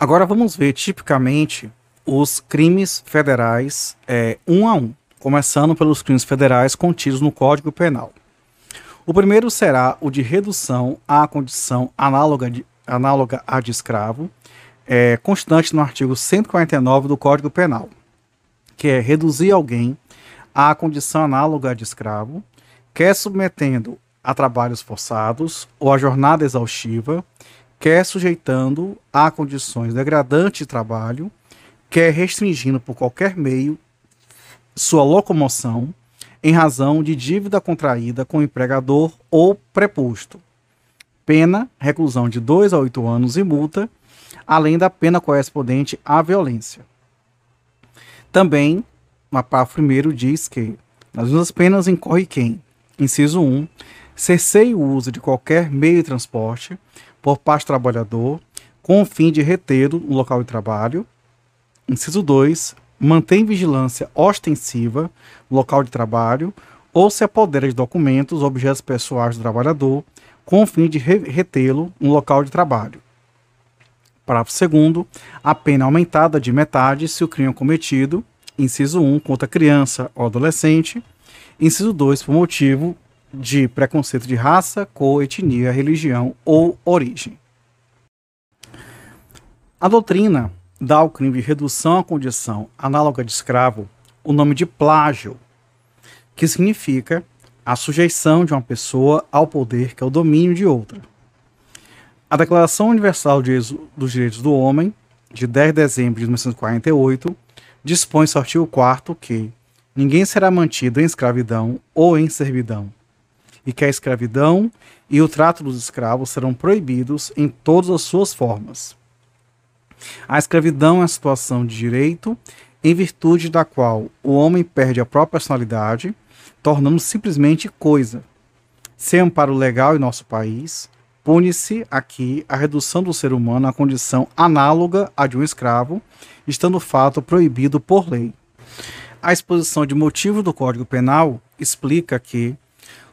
Agora vamos ver tipicamente os crimes federais é, um a um, começando pelos crimes federais contidos no Código Penal. O primeiro será o de redução à condição análoga, de, análoga à de escravo, é, constante no artigo 149 do Código Penal, que é reduzir alguém à condição análoga à de escravo, quer submetendo a trabalhos forçados ou a jornada exaustiva, quer sujeitando a condições degradantes de trabalho, quer restringindo por qualquer meio sua locomoção em razão de dívida contraída com o empregador ou preposto. Pena, reclusão de 2 a 8 anos e multa, além da pena correspondente à violência. Também, no parágrafo 1 diz que nas duas penas incorre quem, inciso 1, cerceie o uso de qualquer meio de transporte por parte do trabalhador com o fim de retê-lo no local de trabalho. Inciso 2, mantém vigilância ostensiva no local de trabalho ou se apodera de documentos, objetos pessoais do trabalhador, com o fim de retê-lo no local de trabalho. Parágrafo 2 a pena aumentada de metade se o crime é cometido, inciso 1, contra criança ou adolescente, inciso 2, por motivo de preconceito de raça, cor, etnia, religião ou origem. A doutrina dá ao crime de redução à condição análoga de escravo o nome de plágio, que significa a sujeição de uma pessoa ao poder que é o domínio de outra. A Declaração Universal dos Direitos do Homem, de 10 de dezembro de 1948, dispõe no artigo 4 que ninguém será mantido em escravidão ou em servidão, e que a escravidão e o trato dos escravos serão proibidos em todas as suas formas a escravidão é a situação de direito em virtude da qual o homem perde a própria personalidade, tornando-se simplesmente coisa. Sem amparo legal em nosso país, pune-se aqui a redução do ser humano à condição análoga à de um escravo, estando o fato proibido por lei. A exposição de motivo do Código Penal explica que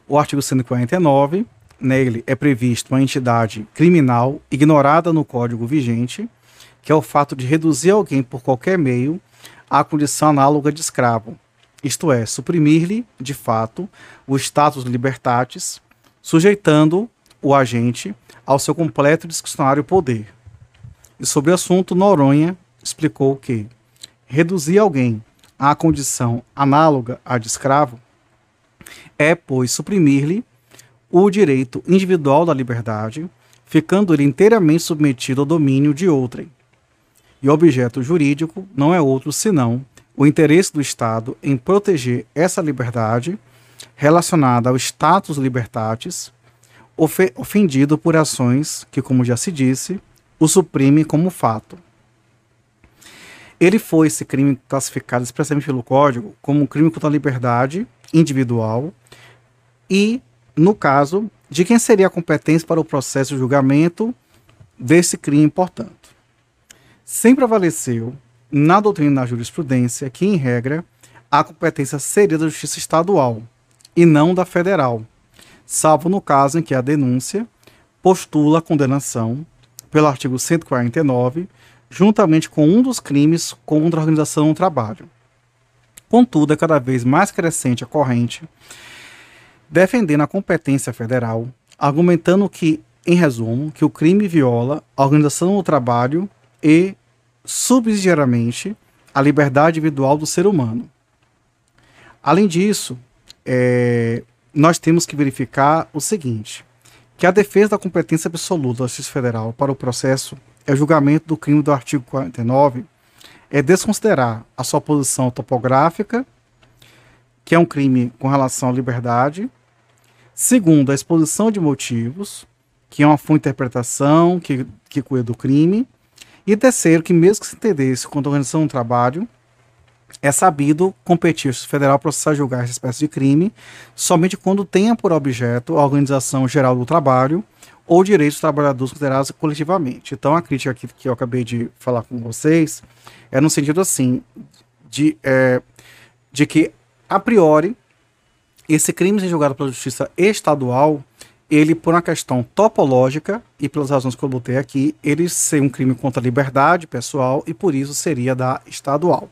o artigo 149, nele é previsto uma entidade criminal ignorada no Código vigente, que é o fato de reduzir alguém por qualquer meio à condição análoga de escravo, isto é, suprimir-lhe, de fato, o status libertatis, sujeitando o agente ao seu completo e discricionário poder. E sobre o assunto, Noronha explicou que reduzir alguém à condição análoga à de escravo é, pois, suprimir-lhe o direito individual da liberdade, ficando ele inteiramente submetido ao domínio de outrem e objeto jurídico não é outro senão o interesse do Estado em proteger essa liberdade relacionada ao status libertatis, ofendido por ações que, como já se disse, o suprime como fato. Ele foi esse crime classificado expressamente pelo Código como um crime contra a liberdade individual e, no caso, de quem seria a competência para o processo de julgamento desse crime, portanto sempre prevaleceu na doutrina da jurisprudência que, em regra, a competência seria da justiça estadual e não da federal, salvo no caso em que a denúncia postula a condenação pelo artigo 149, juntamente com um dos crimes contra a organização do trabalho. Contudo, é cada vez mais crescente a corrente defendendo a competência federal, argumentando que, em resumo, que o crime viola a organização do trabalho e subsidiariamente a liberdade individual do ser humano. Além disso, é, nós temos que verificar o seguinte: que a defesa da competência absoluta da Justiça Federal para o processo é o julgamento do crime do artigo 49 é desconsiderar a sua posição topográfica, que é um crime com relação à liberdade. Segundo, a exposição de motivos, que é uma de interpretação que, que cuida do crime. E terceiro, que mesmo que se entendesse quanto à organização do trabalho, é sabido competir o federal processar julgar essa espécie de crime somente quando tenha por objeto a organização geral do trabalho ou direitos dos trabalhadores considerados coletivamente. Então, a crítica aqui que eu acabei de falar com vocês é no sentido assim, de, é, de que, a priori, esse crime ser julgado pela justiça estadual, ele, por uma questão topológica e pelas razões que eu botei aqui, ele ser um crime contra a liberdade pessoal e por isso seria da estadual.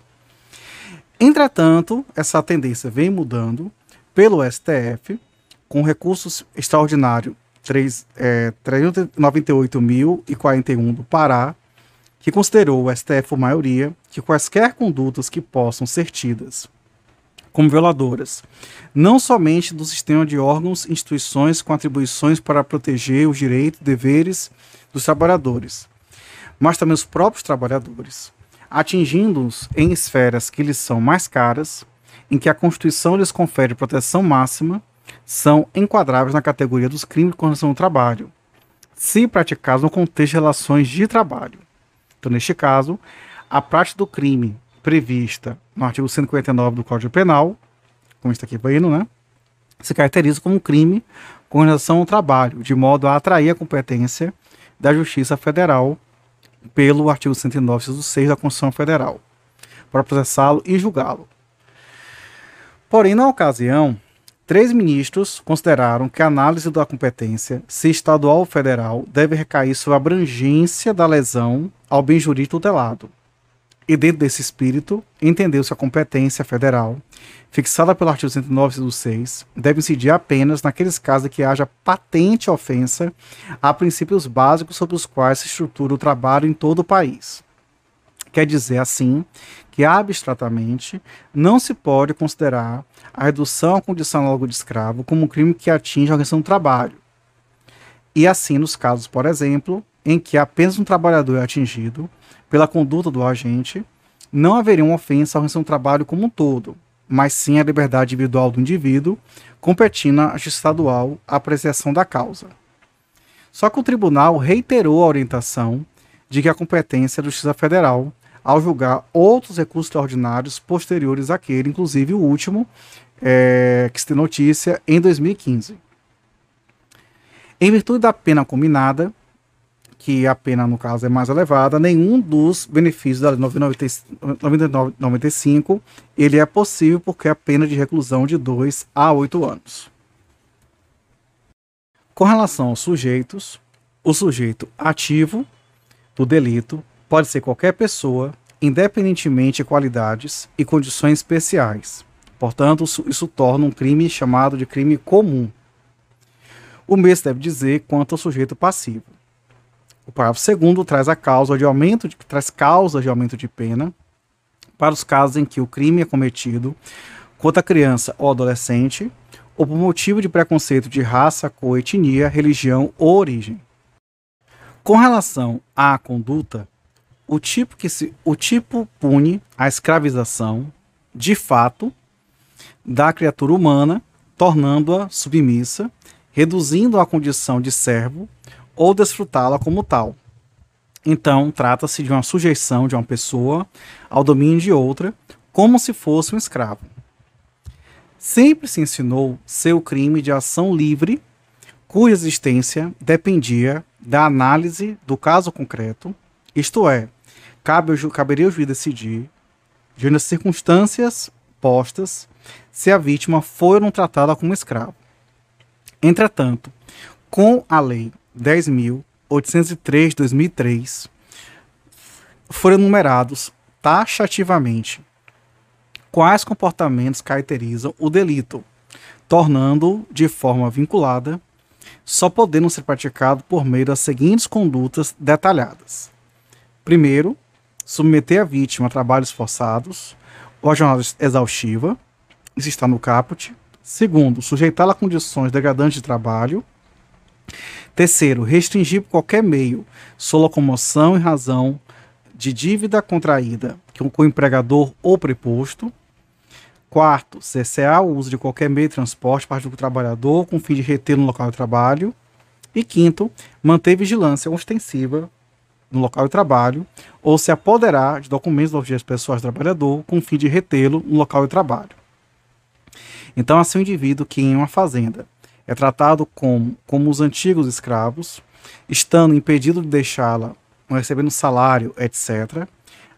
Entretanto, essa tendência vem mudando pelo STF, com recursos extraordinário 3, é, 398.041 do Pará, que considerou o STF por maioria que quaisquer condutas que possam ser tidas como violadoras, não somente do sistema de órgãos e instituições com atribuições para proteger os direitos e deveres dos trabalhadores, mas também os próprios trabalhadores, atingindo-os em esferas que lhes são mais caras, em que a Constituição lhes confere proteção máxima, são enquadráveis na categoria dos crimes de condição do trabalho, se praticados no contexto de relações de trabalho. Então, neste caso, a prática do crime prevista no artigo 159 do Código Penal, como está aqui vendo, né, se caracteriza como crime com relação ao trabalho, de modo a atrair a competência da Justiça Federal pelo artigo 109, do 6 da Constituição Federal, para processá-lo e julgá-lo. Porém, na ocasião, três ministros consideraram que a análise da competência, se estadual ou federal, deve recair sobre a abrangência da lesão ao bem jurídico tutelado, e dentro desse espírito, entendeu-se a competência federal, fixada pelo artigo 109 do 6, deve incidir apenas naqueles casos em que haja patente ofensa a princípios básicos sobre os quais se estrutura o trabalho em todo o país. Quer dizer, assim, que abstratamente não se pode considerar a redução à condição análoga de escravo como um crime que atinge a organização do trabalho. E assim, nos casos, por exemplo, em que apenas um trabalhador é atingido, pela conduta do agente, não haveria uma ofensa à organização do trabalho como um todo, mas sim à liberdade individual do indivíduo, competindo à justiça estadual a apreciação da causa. Só que o tribunal reiterou a orientação de que a competência é da Justiça Federal ao julgar outros recursos extraordinários posteriores àquele, inclusive o último, é, que se tem notícia, em 2015. Em virtude da pena combinada, que a pena, no caso, é mais elevada, nenhum dos benefícios da Lei 9995 ele é possível porque é a pena de reclusão de 2 a 8 anos. Com relação aos sujeitos, o sujeito ativo do delito pode ser qualquer pessoa, independentemente de qualidades e condições especiais. Portanto, isso torna um crime chamado de crime comum. O mesmo deve dizer quanto ao sujeito passivo. O parágrafo segundo traz a causa de aumento de, traz causas de aumento de pena para os casos em que o crime é cometido contra criança ou adolescente ou por motivo de preconceito de raça, cor, etnia, religião ou origem. Com relação à conduta, o tipo que se, o tipo pune a escravização, de fato, da criatura humana, tornando-a submissa, reduzindo a condição de servo ou desfrutá-la como tal. Então, trata-se de uma sujeição de uma pessoa ao domínio de outra, como se fosse um escravo. Sempre se ensinou ser o crime de ação livre, cuja existência dependia da análise do caso concreto, isto é, cabe, caberia o juiz decidir, diante das circunstâncias postas, se a vítima foi ou não tratada como escravo. Entretanto, com a lei 10.803 de 2003 foram enumerados taxativamente quais comportamentos caracterizam o delito, tornando de forma vinculada, só podendo ser praticado por meio das seguintes condutas detalhadas. Primeiro, submeter a vítima a trabalhos forçados ou a jornada exaustiva, isso está no caput. Segundo, sujeitá-la a condições degradantes de trabalho. Terceiro, restringir por qualquer meio sua locomoção em razão de dívida contraída com o empregador ou preposto. Quarto, cessar o uso de qualquer meio de transporte para o trabalhador com o fim de reter no local de trabalho. E quinto, manter vigilância ostensiva no local de trabalho ou se apoderar de documentos dos dias pessoais do trabalhador com o fim de retê-lo no local de trabalho. Então, assim, o indivíduo que em uma fazenda é tratado como, como os antigos escravos, estando impedido de deixá-la, não recebendo salário, etc.,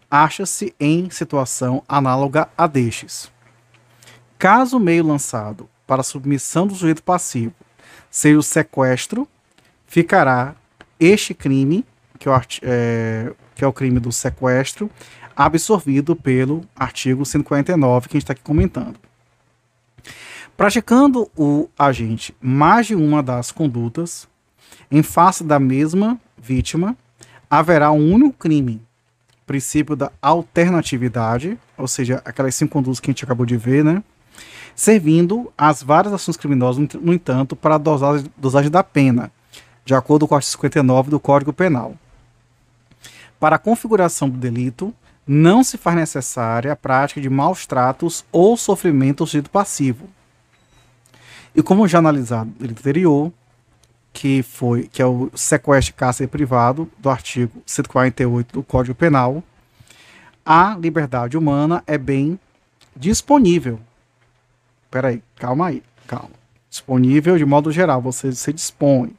acha-se em situação análoga a destes. Caso o meio lançado para submissão do sujeito passivo seja o sequestro, ficará este crime, que é o, é, que é o crime do sequestro, absorvido pelo artigo 149 que a gente está aqui comentando. Praticando o agente mais de uma das condutas, em face da mesma vítima, haverá um único crime. Princípio da alternatividade, ou seja, aquelas cinco condutas que a gente acabou de ver, né? Servindo as várias ações criminosas, no entanto, para a dosagem, dosagem da pena, de acordo com o artigo 59 do Código Penal. Para a configuração do delito, não se faz necessária a prática de maus tratos ou sofrimento ao sujeito passivo. E como já analisado no anterior, que foi que é o sequestro cárcere privado do artigo 148 do Código Penal, a liberdade humana é bem disponível. Peraí, calma aí, calma. Disponível de modo geral, você se dispõe.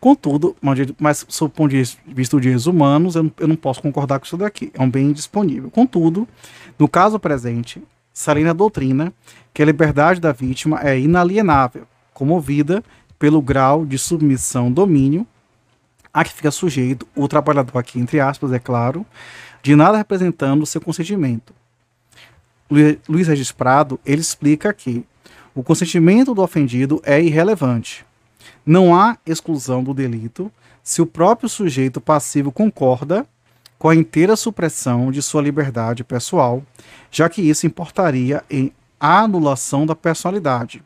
Contudo, mas sob o ponto de vista dos direitos humanos, eu não, eu não posso concordar com isso daqui. É um bem disponível. Contudo, no caso presente, salienta a doutrina que a liberdade da vítima é inalienável, comovida pelo grau de submissão domínio a que fica sujeito o trabalhador aqui, entre aspas, é claro, de nada representando seu consentimento. Luiz Regis Prado, ele explica que o consentimento do ofendido é irrelevante. Não há exclusão do delito se o próprio sujeito passivo concorda com a inteira supressão de sua liberdade pessoal, já que isso importaria em anulação da personalidade.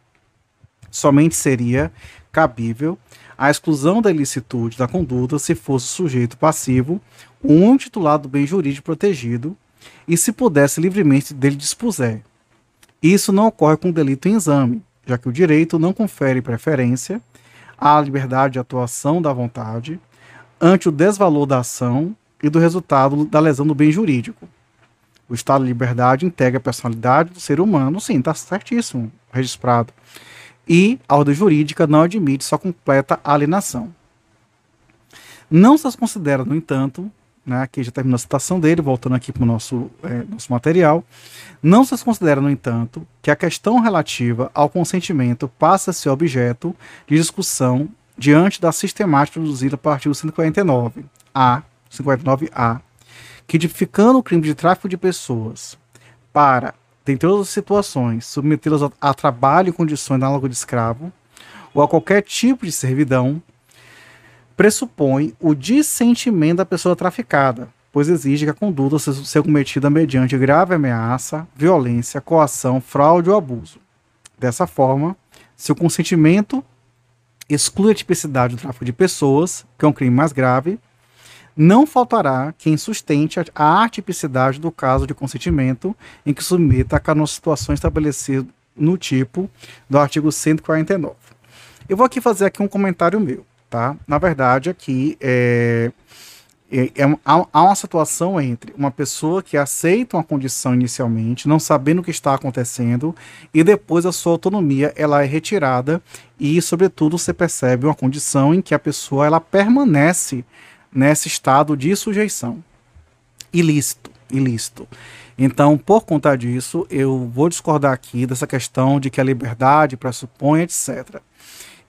Somente seria cabível a exclusão da ilicitude da conduta se fosse sujeito passivo um titular do bem jurídico protegido e se pudesse livremente dele dispuser. Isso não ocorre com delito em exame, já que o direito não confere preferência à liberdade de atuação da vontade ante o desvalor da ação e do resultado da lesão do bem jurídico. O estado de liberdade integra a personalidade do ser humano, sim, está certíssimo, registrado e a ordem jurídica não admite sua completa alienação. Não se considera, no entanto, né, aqui já terminou a citação dele, voltando aqui para o nosso, é, nosso material, não se considera, no entanto, que a questão relativa ao consentimento passa a ser objeto de discussão diante da sistemática produzida a partir do 149A, 59A, que tipificando o crime de tráfico de pessoas para tem todas as situações, submetê-los a, a, trabalho em condições análogas de escravo ou a qualquer tipo de servidão, pressupõe o dissentimento da pessoa traficada, pois exige que a conduta seja cometida mediante grave ameaça, violência, coação, fraude ou abuso. Dessa forma, se o consentimento exclui a tipicidade do tráfico de pessoas, que é um crime mais grave, não faltará quem sustente a atipicidade do caso de consentimento em que submeta a cada situação estabelecida no tipo do artigo 149. Eu vou aqui fazer aqui um comentário meu, tá? Na verdade, aqui é, é, é, há, uma situação entre uma pessoa que aceita uma condição inicialmente, não sabendo o que está acontecendo, e depois a sua autonomia ela é retirada e, sobretudo, você percebe uma condição em que a pessoa ela permanece nesse estado de sujeição. Ilícito, ilícito. Então, por conta disso, eu vou discordar aqui dessa questão de que a liberdade pressupõe, etc.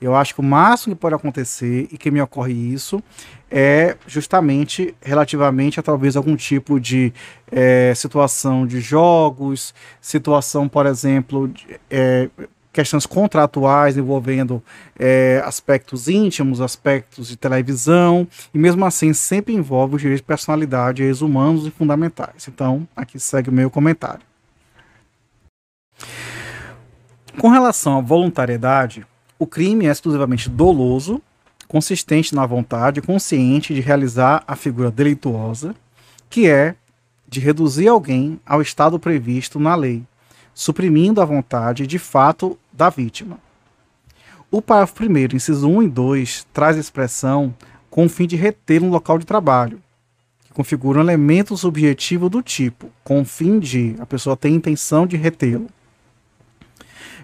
Eu acho que o máximo que pode acontecer e que me ocorre isso é justamente relativamente a talvez algum tipo de é, situação de jogos, situação, por exemplo, de, é, questões contratuais envolvendo é, aspectos íntimos, aspectos de televisão, e mesmo assim sempre envolve os direitos de personalidade, direitos humanos e fundamentais. Então, aqui segue o meu comentário. Com relação à voluntariedade, o crime é exclusivamente doloso, consistente na vontade consciente de realizar a figura delituosa, que é de reduzir alguém ao estado previsto na lei, suprimindo a vontade de fato da vítima. O parágrafo 1, inciso 1 e 2, traz expressão com o fim de reter um local de trabalho, que configura um elemento subjetivo do tipo, com o fim de a pessoa ter intenção de retê-lo.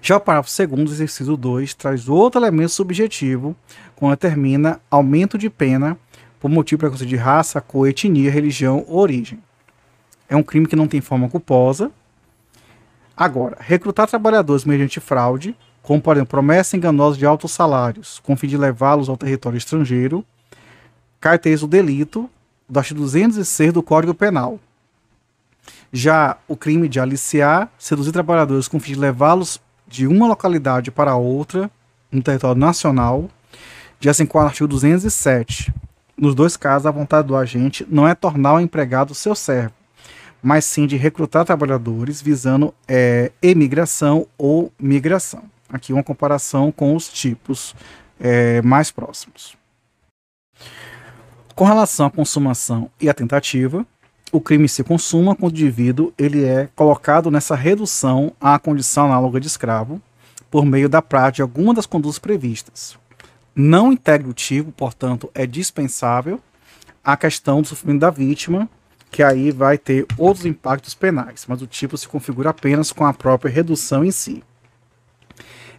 Já o parágrafo 2, inciso 2, traz outro elemento subjetivo, quando determina aumento de pena por motivo preconceito de raça, cor, etnia, religião ou origem. É um crime que não tem forma culposa, Agora, recrutar trabalhadores mediante fraude, como por exemplo, promessa enganosa de altos salários, com fim de levá-los ao território estrangeiro, caracteriza o delito do artigo 206 do Código Penal. Já o crime de aliciar, seduzir trabalhadores com fim de levá-los de uma localidade para outra, no território nacional, já se enquadra o artigo 207. Nos dois casos, a vontade do agente não é tornar o empregado seu servo, mas sim de recrutar trabalhadores visando é, emigração ou migração. Aqui uma comparação com os tipos é, mais próximos. Com relação à consumação e à tentativa, o crime se consuma quando o indivíduo ele é colocado nessa redução à condição análoga de escravo por meio da prática de alguma das condutas previstas. Não integre o tipo, portanto, é dispensável a questão do sofrimento da vítima, que aí vai ter outros impactos penais, mas o tipo se configura apenas com a própria redução em si.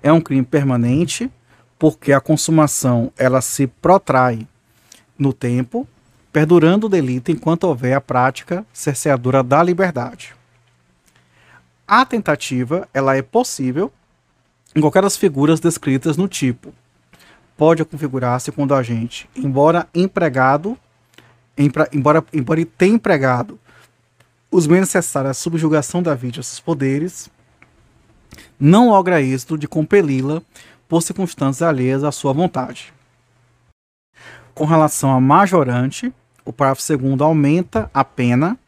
É um crime permanente, porque a consumação ela se protrai no tempo, perdurando o delito enquanto houver a prática cerceadora da liberdade. A tentativa ela é possível em qualquer das figuras descritas no tipo. Pode configurar-se quando o agente, embora empregado, embora, embora ele tenha empregado os meios necessários à subjugação da vítima aos seus poderes, não logra êxito de compeli-la por circunstâncias alheias à sua vontade. Com relação a majorante, o parágrafo 2 aumenta a pena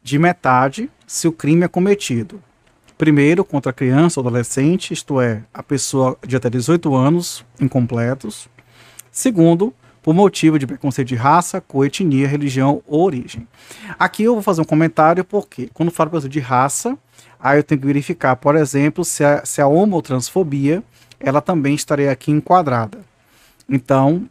de metade se o crime é cometido. Primeiro, contra criança ou adolescente, isto é, a pessoa de até 18 anos incompletos. Segundo, por motivo de preconceito de raça, cor, etnia, religião ou origem. Aqui eu vou fazer um comentário porque, quando falo, por exemplo, de raça, aí eu tenho que verificar, por exemplo, se a, se a homotransfobia ela também estaria aqui enquadrada. Então,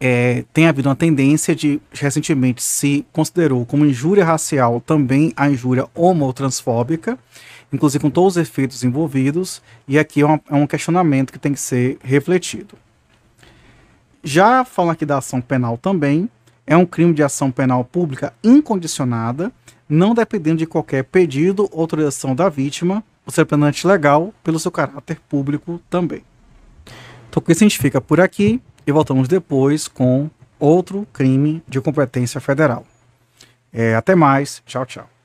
é, tem havido uma tendência de, recentemente, se considerou como injúria racial também a injúria homotransfóbica, inclusive com todos os efeitos envolvidos, e aqui é, é um questionamento que tem que ser refletido. Já falando aqui da ação penal também, é um crime de ação penal pública incondicionada, não dependendo de qualquer pedido ou autorização da vítima, o ser penante legal, pelo seu caráter público também. Então, com isso a gente fica por aqui e voltamos depois com outro crime de competência federal. É, até mais. Tchau, tchau.